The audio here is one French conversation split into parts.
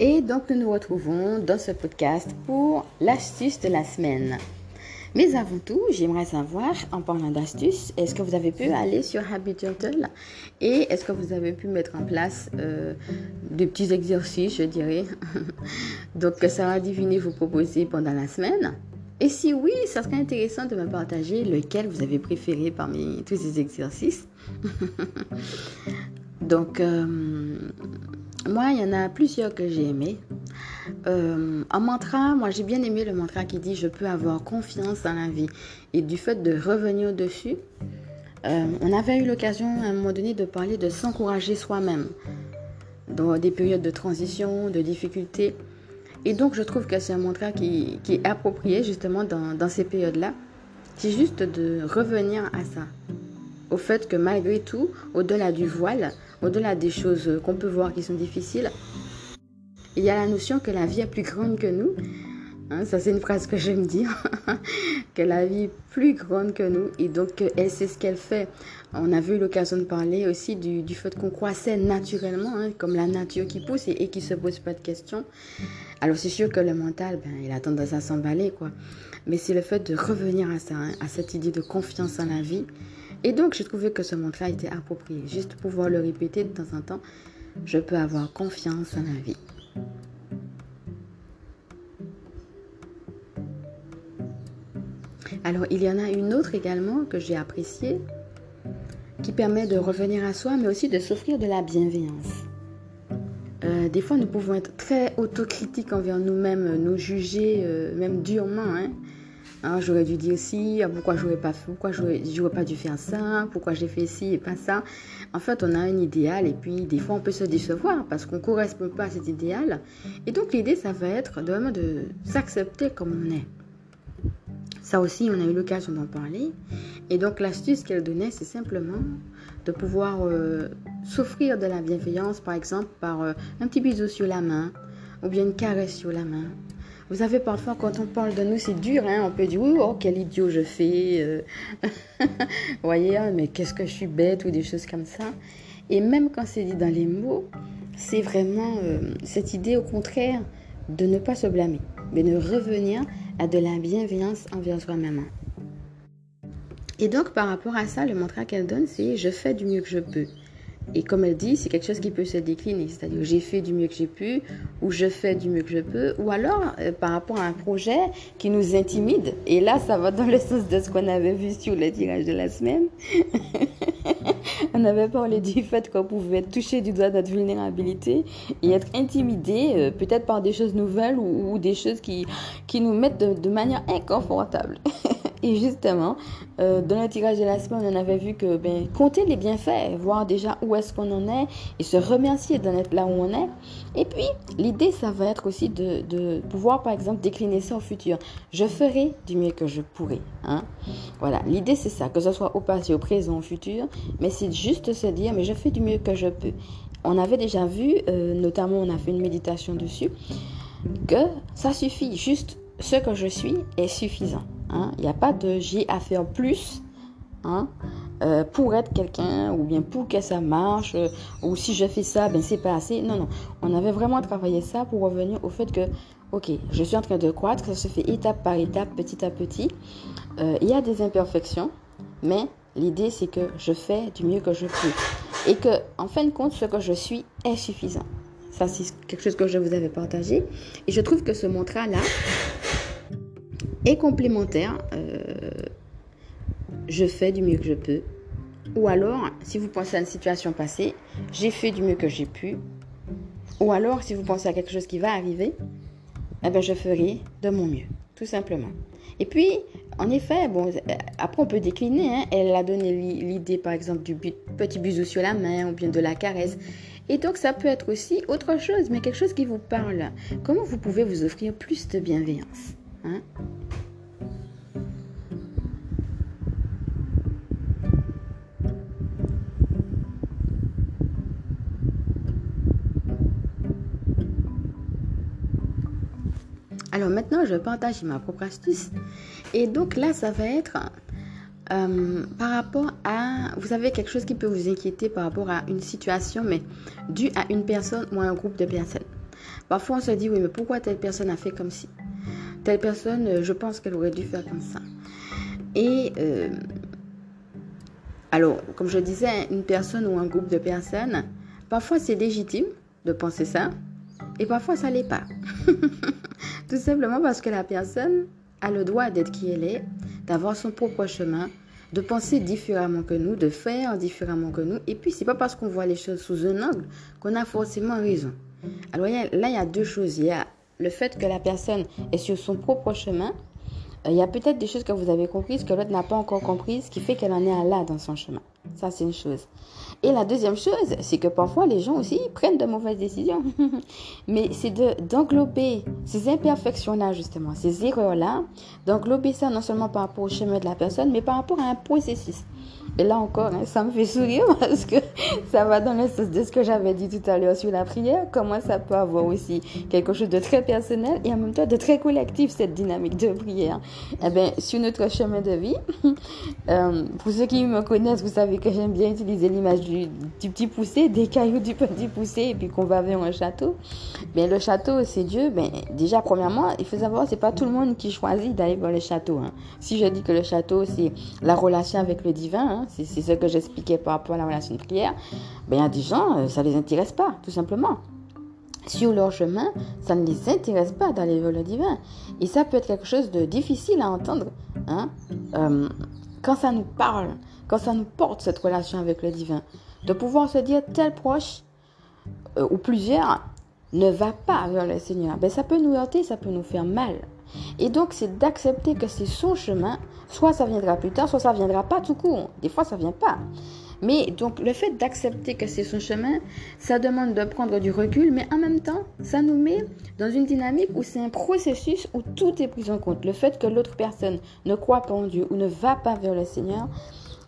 Et donc nous nous retrouvons dans ce podcast pour l'astuce de la semaine. Mais avant tout, j'aimerais savoir, en parlant d'astuces, est-ce que vous avez pu aller sur Habitual et est-ce que vous avez pu mettre en place euh, des petits exercices, je dirais, donc que Sarah Divini vous proposer pendant la semaine Et si oui, ça serait intéressant de me partager lequel vous avez préféré parmi tous ces exercices. donc, euh, moi, il y en a plusieurs que j'ai aimés. Euh, un mantra, moi j'ai bien aimé le mantra qui dit je peux avoir confiance dans la vie. Et du fait de revenir dessus, euh, on avait eu l'occasion à un moment donné de parler de s'encourager soi-même dans des périodes de transition, de difficultés. Et donc je trouve que c'est un mantra qui, est approprié justement dans ces périodes-là. C'est juste de revenir à ça. Au fait que malgré tout, au-delà du voile, au-delà des choses qu'on peut voir qui sont difficiles, il y a la notion que la vie est plus grande que nous. Hein, ça, c'est une phrase que j'aime dire. que la vie est plus grande que nous. Et donc, elle sait ce qu'elle fait. On a vu l'occasion de parler aussi du, fait qu'on croissait naturellement, hein, comme la nature qui pousse et, qui ne se pose pas de questions. Alors, c'est sûr que le mental, ben, il a tendance à s'emballer, quoi. Mais c'est le fait de revenir à ça, hein, à cette idée de confiance en la vie, et donc, j'ai trouvé que ce mantra était approprié. Juste pouvoir le répéter de temps en temps, je peux avoir confiance en la vie. Alors, il y en a une autre également que j'ai appréciée, qui permet de revenir à soi, mais aussi de s'offrir de la bienveillance. Euh, des fois, nous pouvons être très autocritiques envers nous-mêmes, nous juger euh, même durement. Hein. Hein, j'aurais dû dire si, ah, pourquoi j'aurais pas pourquoi pas dû faire ça, pourquoi j'ai fait ci et pas ça. En fait, on a un idéal et puis des fois on peut se décevoir parce qu'on ne correspond pas à cet idéal. Et donc l'idée, ça va être de, vraiment de s'accepter comme on est. Ça aussi, on a eu l'occasion d'en parler. Et donc l'astuce qu'elle donnait, c'est simplement de pouvoir euh, s'offrir de la bienveillance, par exemple, par euh, un petit bisou sur la main ou bien une caresse sur la main vous savez, parfois, quand on parle de nous, c'est dur. Hein? On peut dire, oh, quel idiot je fais. Euh. Vous voyez, hein, mais qu'est-ce que je suis bête ou des choses comme ça. Et même quand c'est dit dans les mots, c'est vraiment euh, cette idée, au contraire, de ne pas se blâmer, mais de revenir à de la bienveillance envers soi-même. Et donc, par rapport à ça, le mantra qu'elle donne, c'est je fais du mieux que je peux. Et comme elle dit, c'est quelque chose qui peut se décliner. C'est-à-dire, j'ai fait du mieux que j'ai pu, ou je fais du mieux que je peux, ou alors euh, par rapport à un projet qui nous intimide. Et là, ça va dans le sens de ce qu'on avait vu sur le tirage de la semaine. on avait parlé du fait qu'on pouvait toucher du doigt notre vulnérabilité et être intimidé, euh, peut-être par des choses nouvelles ou, des choses qui, qui nous mettent de, de manière inconfortable. Et justement, euh, dans le tirage de la semaine, on avait vu que ben, compter les bienfaits, voir déjà où est-ce qu'on en est et se remercier d'en être là où on est. Et puis, l'idée, ça va être aussi de, pouvoir, par exemple, décliner ça au futur. Je ferai du mieux que je pourrai. Hein? Voilà, l'idée, c'est ça, que ce soit au passé, au présent, au futur. Mais c'est juste se dire, mais je fais du mieux que je peux. On avait déjà vu, euh, notamment, on a fait une méditation dessus, que ça suffit. Juste ce que je suis est suffisant. Hein. Il n'y a pas de j'ai à faire plus hein, euh, pour être quelqu'un ou bien pour que ça marche euh, ou si je fais ça, ben c'est pas assez. Non, non. On avait vraiment travaillé ça pour revenir au fait que, ok, je suis en train de croître, ça se fait étape par étape, petit à petit. Euh, il y a des imperfections, mais l'idée c'est que je fais du mieux que je peux et que, en fin de compte, ce que je suis est suffisant. Ça, c'est quelque chose que je vous avais partagé. Et je trouve que ce mantra-là, complémentaire, euh, je fais du mieux que je peux. Ou alors, si vous pensez à une situation passée, j'ai fait du mieux que j'ai pu. Ou alors, si vous pensez à quelque chose qui va arriver, eh ben, je ferai de mon mieux, tout simplement. Et puis, en effet, bon, après on peut décliner. Hein. Elle a donné l'idée, par exemple, du petit bisou sur la main ou bien de la caresse. Et donc, ça peut être aussi autre chose, mais quelque chose qui vous parle. Comment vous pouvez vous offrir plus de bienveillance hein? Maintenant, je partage ma propre astuce. Et donc là, ça va être euh, par rapport à... Vous avez quelque chose qui peut vous inquiéter par rapport à une situation, mais dû à une personne ou à un groupe de personnes. Parfois, on se dit, oui, mais pourquoi telle personne a fait comme si Telle personne, euh, je pense qu'elle aurait dû faire comme ça. Et euh, alors, comme je disais, une personne ou un groupe de personnes, parfois c'est légitime de penser ça, et parfois ça l'est pas. Tout simplement parce que la personne a le droit d'être qui elle est, d'avoir son propre chemin, de penser différemment que nous, de faire différemment que nous. Et puis, c'est pas parce qu'on voit les choses sous un angle qu'on a forcément raison. Alors là, il y a deux choses. Il y a le fait que la personne est sur son propre chemin. Euh, il y a peut-être des choses que vous avez comprises que l'autre n'a pas encore comprises, qui fait qu'elle en est là dans son chemin. Ça, c'est une chose. Et la deuxième chose, c'est que parfois les gens aussi prennent de mauvaises décisions. Mais c'est d'englober ces imperfections-là, justement, ces erreurs-là, d'englober ça non seulement par rapport au chemin de la personne, mais par rapport à un processus. Et là encore, hein, ça me fait sourire parce que ça va dans le sens de ce que j'avais dit tout à l'heure sur la prière, comment ça peut avoir aussi quelque chose de très personnel et en même temps de très collectif, cette dynamique de prière. Eh bien, sur notre chemin de vie, euh, pour ceux qui me connaissent, vous savez que j'aime bien utiliser l'image du, petit poussé, des cailloux du petit poussé et puis qu'on va vers un château. Mais le château, c'est Dieu. Mais déjà, premièrement, il faut savoir, c'est pas tout le monde qui choisit d'aller vers le château. Hein. Si je dis que le château, c'est la relation avec le divin, hein, c'est ce que j'expliquais par rapport à la relation de prière, ben, il y a des gens, euh, ça ne les intéresse pas, tout simplement. Sur leur chemin, ça ne les intéresse pas d'aller vers le divin. Et ça peut être quelque chose de difficile à entendre. Hein? Euh, quand ça nous parle, quand ça nous porte cette relation avec le divin, de pouvoir se dire tel proche euh, ou plusieurs ne va pas vers le Seigneur, ben ça peut nous heurter, ça peut nous faire mal. Et donc c'est d'accepter que c'est son chemin Soit ça viendra plus tard, soit ça viendra pas tout court. Des fois, ça vient pas. Mais donc le fait d'accepter que c'est son chemin, ça demande de prendre du recul, mais en même temps, ça nous met dans une dynamique où c'est un processus où tout est pris en compte. Le fait que l'autre personne ne croit pas en Dieu ou ne va pas vers le Seigneur,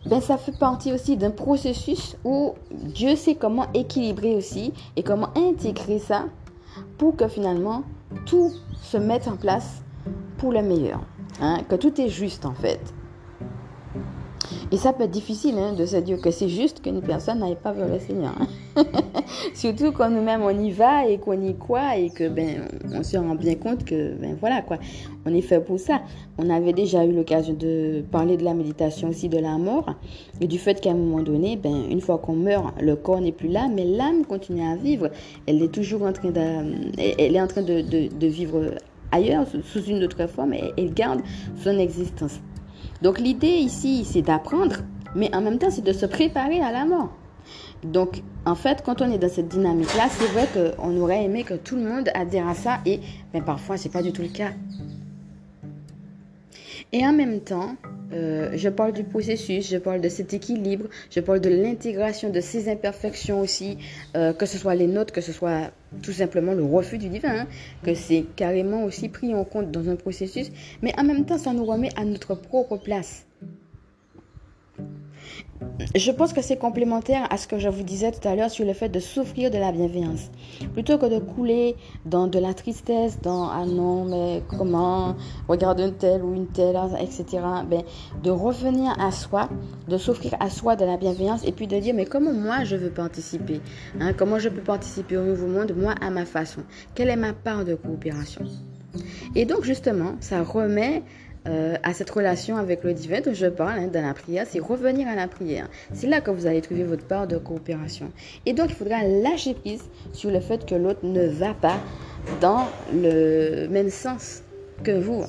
ben ça fait partie aussi d'un processus où Dieu sait comment équilibrer aussi et comment intégrer ça pour que finalement tout se mette en place pour le meilleur. Hein, que tout est juste en fait. Et ça peut être difficile hein, de se dire que c'est juste qu'une personne n'aille pas vers le Seigneur. Hein. Surtout quand nous-mêmes on y va et qu'on y croit et que ben on se rend bien compte que ben voilà quoi, on est fait pour ça. On avait déjà eu l'occasion de parler de la méditation aussi de la mort et du fait qu'à un moment donné, ben une fois qu'on meurt, le corps n'est plus là, mais l'âme continue à vivre. Elle est toujours en train est en train de, de vivre ailleurs, sous une autre forme, et il garde son existence. Donc l'idée ici, c'est d'apprendre, mais en même temps, c'est de se préparer à la mort. Donc, en fait, quand on est dans cette dynamique-là, c'est vrai qu'on aurait aimé que tout le monde adhère à ça, et mais parfois, c'est pas du tout le cas. Et en même temps, euh, je parle du processus, je parle de cet équilibre, je parle de l'intégration de ces imperfections aussi, euh, que ce soit les nôtres, que ce soit tout simplement le refus du divin, hein, que c'est carrément aussi pris en compte dans un processus, mais en même temps, ça nous remet à notre propre place. Je pense que c'est complémentaire à ce que je vous disais tout à l'heure sur le fait de souffrir de la bienveillance. Plutôt que de couler dans de la tristesse, dans ah non, mais comment, regarde un tel ou une telle, etc. Ben, de revenir à soi, de s'offrir à soi de la bienveillance et puis de dire mais comment moi je veux participer hein, Comment je peux participer au nouveau monde, moi à ma façon? Quelle est ma part de coopération? Et donc justement, ça remet euh, à cette relation avec le divin dont je parle hein, dans la prière, c'est revenir à la prière. C'est là que vous allez trouver votre part de coopération. Et donc, il faudra lâcher prise sur le fait que l'autre ne va pas dans le même sens que vous.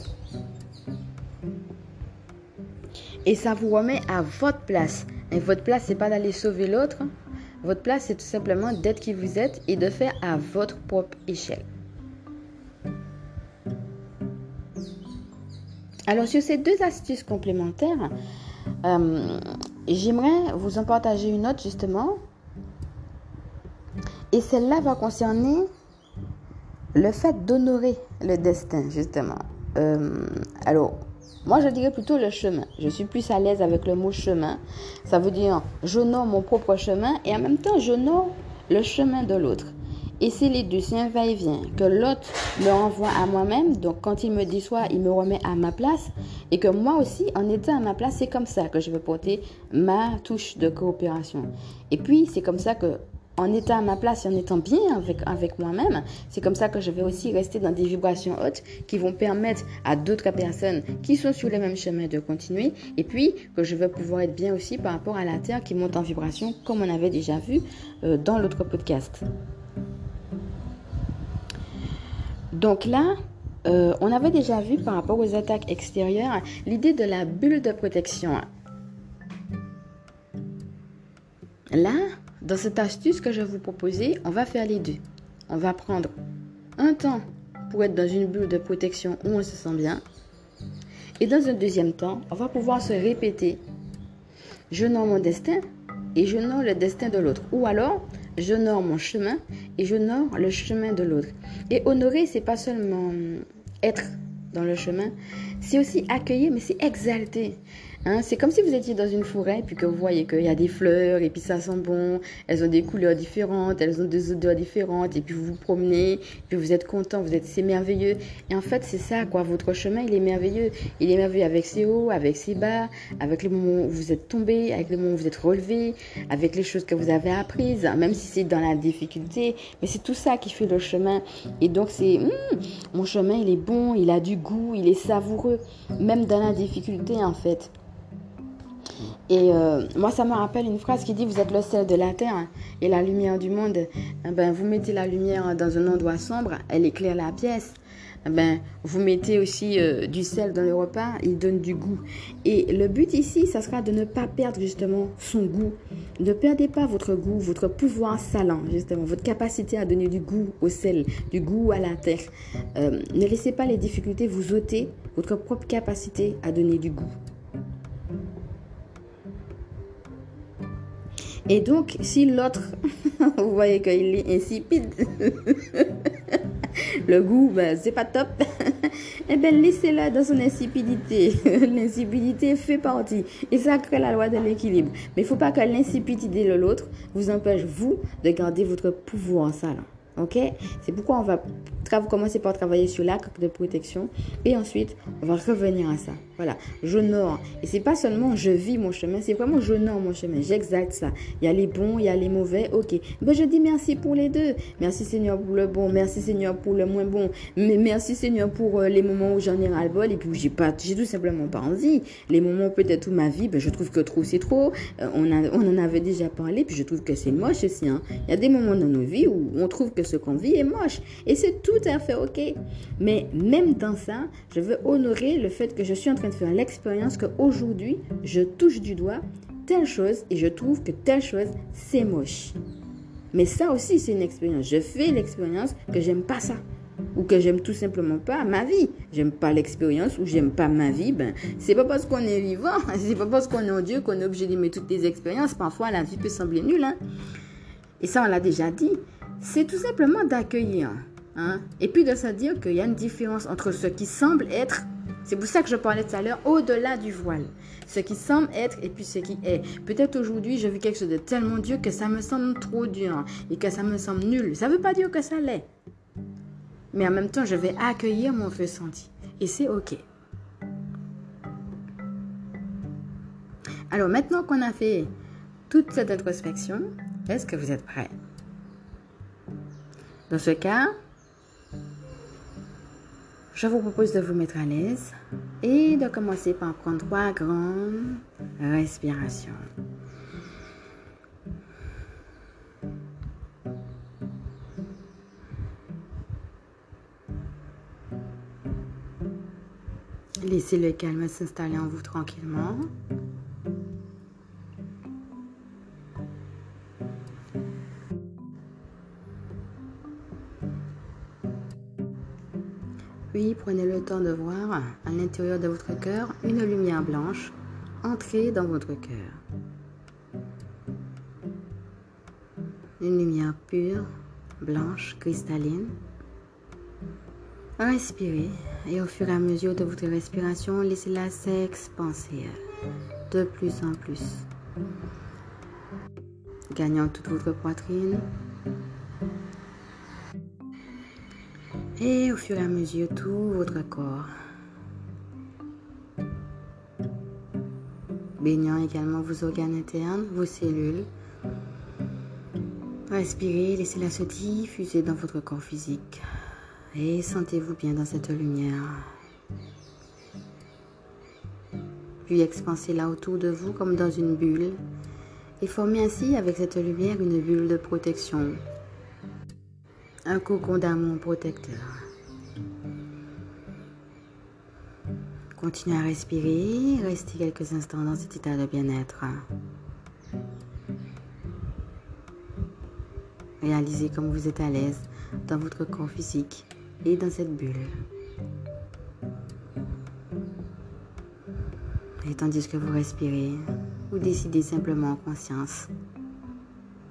Et ça vous remet à votre place. Et votre place, c'est pas d'aller sauver l'autre. Votre place, c'est tout simplement d'être qui vous êtes et de faire à votre propre échelle. Alors sur ces deux astuces complémentaires, euh, j'aimerais vous en partager une autre justement. Et celle-là va concerner le fait d'honorer le destin justement. Euh, alors, moi je dirais plutôt le chemin. Je suis plus à l'aise avec le mot chemin. Ça veut dire j'honore mon propre chemin et en même temps j'honore le chemin de l'autre. Et c'est les deux, un va-et-vient. Que l'autre me renvoie à moi-même, donc quand il me dit soit il me remet à ma place, et que moi aussi, en étant à ma place, c'est comme ça que je veux porter ma touche de coopération. Et puis, c'est comme ça que en étant à ma place et en étant bien avec, avec moi-même, c'est comme ça que je vais aussi rester dans des vibrations hautes qui vont permettre à d'autres personnes qui sont sur le même chemin de continuer. Et puis que je vais pouvoir être bien aussi par rapport à la Terre qui monte en vibration comme on avait déjà vu euh, dans l'autre podcast. Donc là, euh, on avait déjà vu par rapport aux attaques extérieures l'idée de la bulle de protection. Là, dans cette astuce que je vais vous proposer, on va faire les deux. On va prendre un temps pour être dans une bulle de protection où on se sent bien. Et dans un deuxième temps, on va pouvoir se répéter. Je nomme mon destin et je nomme le destin de l'autre. Ou alors, nomme mon chemin et nomme le chemin de l'autre. Et honorer, c'est pas seulement être dans le chemin, c'est aussi accueillir, mais c'est exalter. Hein, c'est comme si vous étiez dans une forêt, puis que vous voyez qu'il y a des fleurs, et puis ça sent bon, elles ont des couleurs différentes, elles ont des odeurs différentes, et puis vous vous promenez, puis vous êtes content, vous êtes, c'est merveilleux. Et en fait, c'est ça, quoi. Votre chemin, il est merveilleux. Il est merveilleux avec ses hauts, avec ses bas, avec les moments où vous êtes tombé, avec les moments où vous êtes relevé, avec les choses que vous avez apprises, même si c'est dans la difficulté. Mais c'est tout ça qui fait le chemin. Et donc, c'est, hum, mon chemin, il est bon, il a du goût, il est savoureux, même dans la difficulté, en fait. Et euh, moi, ça me rappelle une phrase qui dit Vous êtes le sel de la terre et la lumière du monde. Eh ben, vous mettez la lumière dans un endroit sombre, elle éclaire la pièce. Eh ben, vous mettez aussi euh, du sel dans le repas, il donne du goût. Et le but ici, ça sera de ne pas perdre justement son goût. Ne perdez pas votre goût, votre pouvoir salant, justement, votre capacité à donner du goût au sel, du goût à la terre. Euh, ne laissez pas les difficultés vous ôter votre propre capacité à donner du goût. Et donc, si l'autre, vous voyez qu'il est insipide, le goût, ben, c'est pas top, eh bien, laissez-la dans son insipidité. L'insipidité fait partie. Et ça crée la loi de l'équilibre. Mais il ne faut pas que l'insipidité de l'autre vous empêche, vous, de garder votre pouvoir en salon. Ok? C'est pourquoi on va commencer par travailler sur l'acte de protection et ensuite on va revenir à ça. Voilà, j'honore. Et c'est pas seulement je vis mon chemin, c'est vraiment j'honore mon chemin. J'exalte ça. Il y a les bons, il y a les mauvais. Ok. Ben, je dis merci pour les deux. Merci Seigneur pour le bon. Merci Seigneur pour le moins bon. Mais merci Seigneur pour euh, les moments où j'en ai ras le bol et puis où j'ai pas, j'ai tout simplement pas envie. Les moments peut-être où ma vie, ben, je trouve que trop c'est trop. Euh, on, a, on en avait déjà parlé puis je trouve que c'est moche aussi. Hein. Il y a des moments dans nos vies où on trouve que ce qu'on vit est moche. Et c'est tout à fait ok. Mais même dans ça, je veux honorer le fait que je suis en train de faire l'expérience qu'aujourd'hui, je touche du doigt telle chose et je trouve que telle chose, c'est moche. Mais ça aussi, c'est une expérience. Je fais l'expérience que j'aime pas ça. Ou que j'aime tout simplement pas ma vie. J'aime pas l'expérience ou j'aime pas ma vie. Ben, c'est pas parce qu'on est vivant, c'est pas parce qu'on est en Dieu qu'on est obligé d'aimer toutes les expériences. Parfois, la vie peut sembler nulle. Hein. Et ça, on l'a déjà dit. C'est tout simplement d'accueillir. Hein. Et puis de se dire qu'il y a une différence entre ce qui semble être c'est pour ça que je parlais tout à l'heure, au-delà du voile. Ce qui semble être et puis ce qui est. Peut-être aujourd'hui, je vis quelque chose de tellement dur que ça me semble trop dur et que ça me semble nul. Ça ne veut pas dire que ça l'est. Mais en même temps, je vais accueillir mon ressenti. Et c'est OK. Alors maintenant qu'on a fait toute cette introspection, est-ce que vous êtes prêts? Dans ce cas, je vous propose de vous mettre à l'aise et de commencer par prendre trois grandes respirations. Laissez le calme s'installer en vous tranquillement. Puis prenez le temps de voir à l'intérieur de votre cœur une lumière blanche entrer dans votre cœur. Une lumière pure, blanche, cristalline. Respirez et au fur et à mesure de votre respiration, laissez-la s'expanser de plus en plus, gagnant toute votre poitrine, et au fur et à mesure tout votre corps. Baignant également vos organes internes, vos cellules. Respirez, laissez-la se diffuser dans votre corps physique. Et sentez-vous bien dans cette lumière. Puis expansez-la autour de vous comme dans une bulle. Et formez ainsi avec cette lumière une bulle de protection. Un cocon d'amour protecteur. Continuez à respirer, restez quelques instants dans cet état de bien-être. Réalisez comme vous êtes à l'aise dans votre corps physique et dans cette bulle. Et tandis que vous respirez, vous décidez simplement en conscience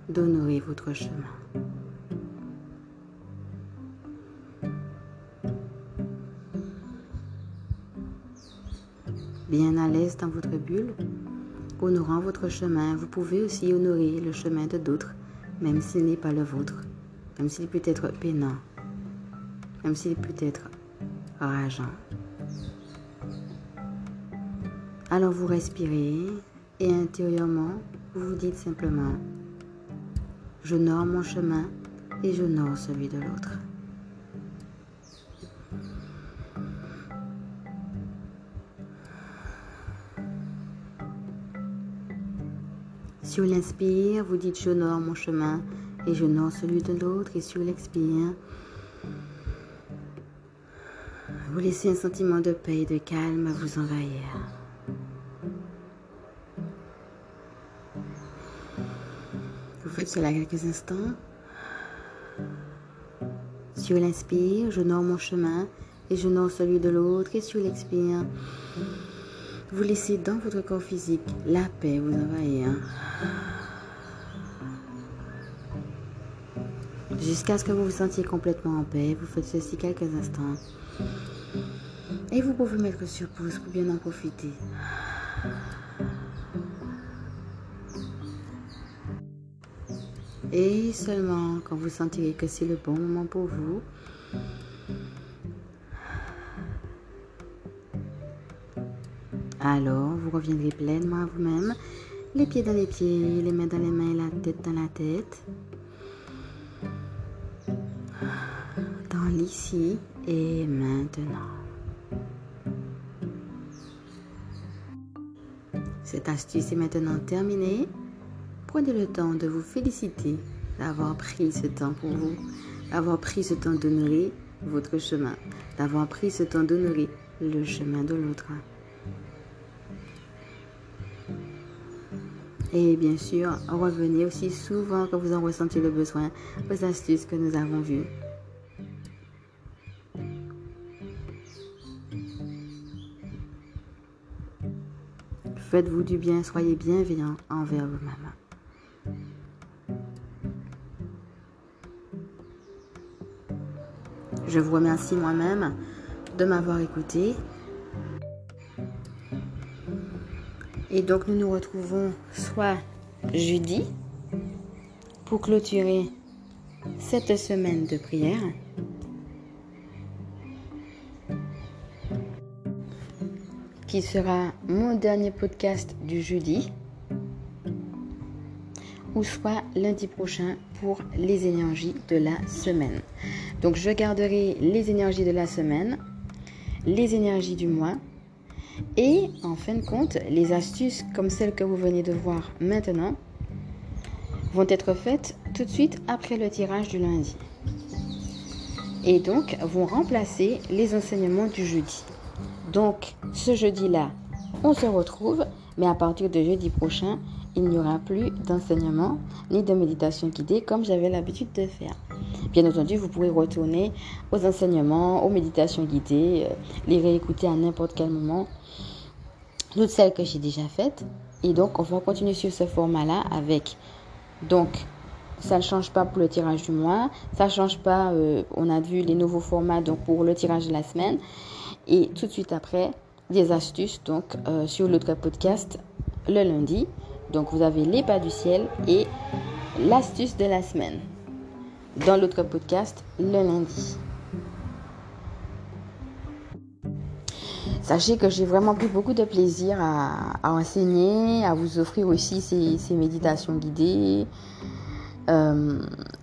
d'honorer votre chemin. Bien à l'aise dans votre bulle, honorant votre chemin, vous pouvez aussi honorer le chemin de d'autres même s'il n'est pas le vôtre, même s'il peut être peinant, même s'il peut être rageant. Alors vous respirez et intérieurement, vous vous dites simplement, je nors mon chemin et je nors celui de l'autre. Sur l'inspire, vous dites j'honore mon chemin et j'honore celui de l'autre. Et sur l'expire, vous laissez un sentiment de paix et de calme vous envahir. Vous faites cela quelques instants. Sur l'inspire, j'honore mon chemin et j'honore celui de l'autre. Et sur l'expire, vous laissez dans votre corps physique la paix vous envahir. Jusqu'à ce que vous vous sentiez complètement en paix, vous faites ceci quelques instants. Et vous pouvez mettre sur pause pour bien en profiter. Et seulement quand vous sentirez que c'est le bon moment pour vous, Alors, vous reviendrez pleinement à vous-même, les pieds dans les pieds, les mains dans les mains la tête dans la tête. Dans l'ici et maintenant. Cette astuce est maintenant terminée. Prenez le temps de vous féliciter d'avoir pris ce temps pour vous, d'avoir pris ce temps d'honorer votre chemin, d'avoir pris ce temps d'honorer le chemin de l'autre. Et bien sûr, revenez aussi souvent que vous en ressentez le besoin aux astuces que nous avons vues. Faites-vous du bien, soyez bienveillant envers vous-même. Je vous remercie moi-même de m'avoir écouté Et donc nous nous retrouvons soit jeudi pour clôturer cette semaine de prière. qui sera mon dernier podcast du jeudi, ou soit lundi prochain pour les énergies de la semaine. Donc je garderai les énergies de la semaine, les énergies du mois, et en fin de compte, les astuces comme celles que vous venez de voir maintenant vont être faites tout de suite après le tirage du lundi. Et donc vont remplacer les enseignements du jeudi. Donc ce jeudi-là, on se retrouve, mais à partir de jeudi prochain, il n'y aura plus d'enseignement ni de méditation guidée comme j'avais l'habitude de faire. Bien entendu, vous pourrez retourner aux enseignements, aux méditations guidées, euh, les réécouter à n'importe quel moment toutes celles que j'ai déjà faites. Et donc, on va continuer sur ce format-là avec. Donc, ça ne change pas pour le tirage du mois. Ça ne change pas, euh, on a vu les nouveaux formats donc pour le tirage de la semaine. Et tout de suite après, des astuces donc euh, sur l'autre podcast le lundi. Donc, vous avez les pas du ciel et l'astuce de la semaine dans l'autre podcast le lundi. Sachez que j'ai vraiment pris beaucoup de plaisir à, enseigner, à vous offrir aussi ces, méditations guidées. Euh,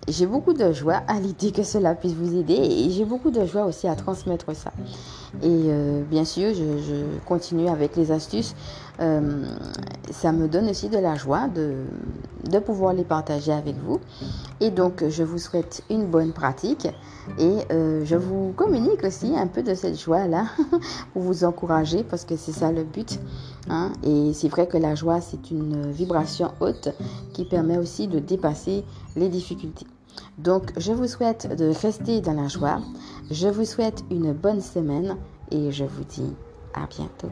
j'ai beaucoup de joie à l'idée que cela puisse vous aider et j'ai beaucoup de joie aussi à transmettre ça. Et euh, bien sûr, je, continue avec les astuces. Euh, ça me donne aussi de la joie de, pouvoir les partager avec vous. Et donc, je vous souhaite une bonne pratique et je vous communique aussi un peu de cette joie-là pour vous encourager parce que c'est ça le but. Hein. Et c'est vrai que la joie, c'est une vibration haute qui permet aussi de dépasser les difficultés. Donc, je vous souhaite de rester dans la joie. Je vous souhaite une bonne semaine et je vous dis à bientôt.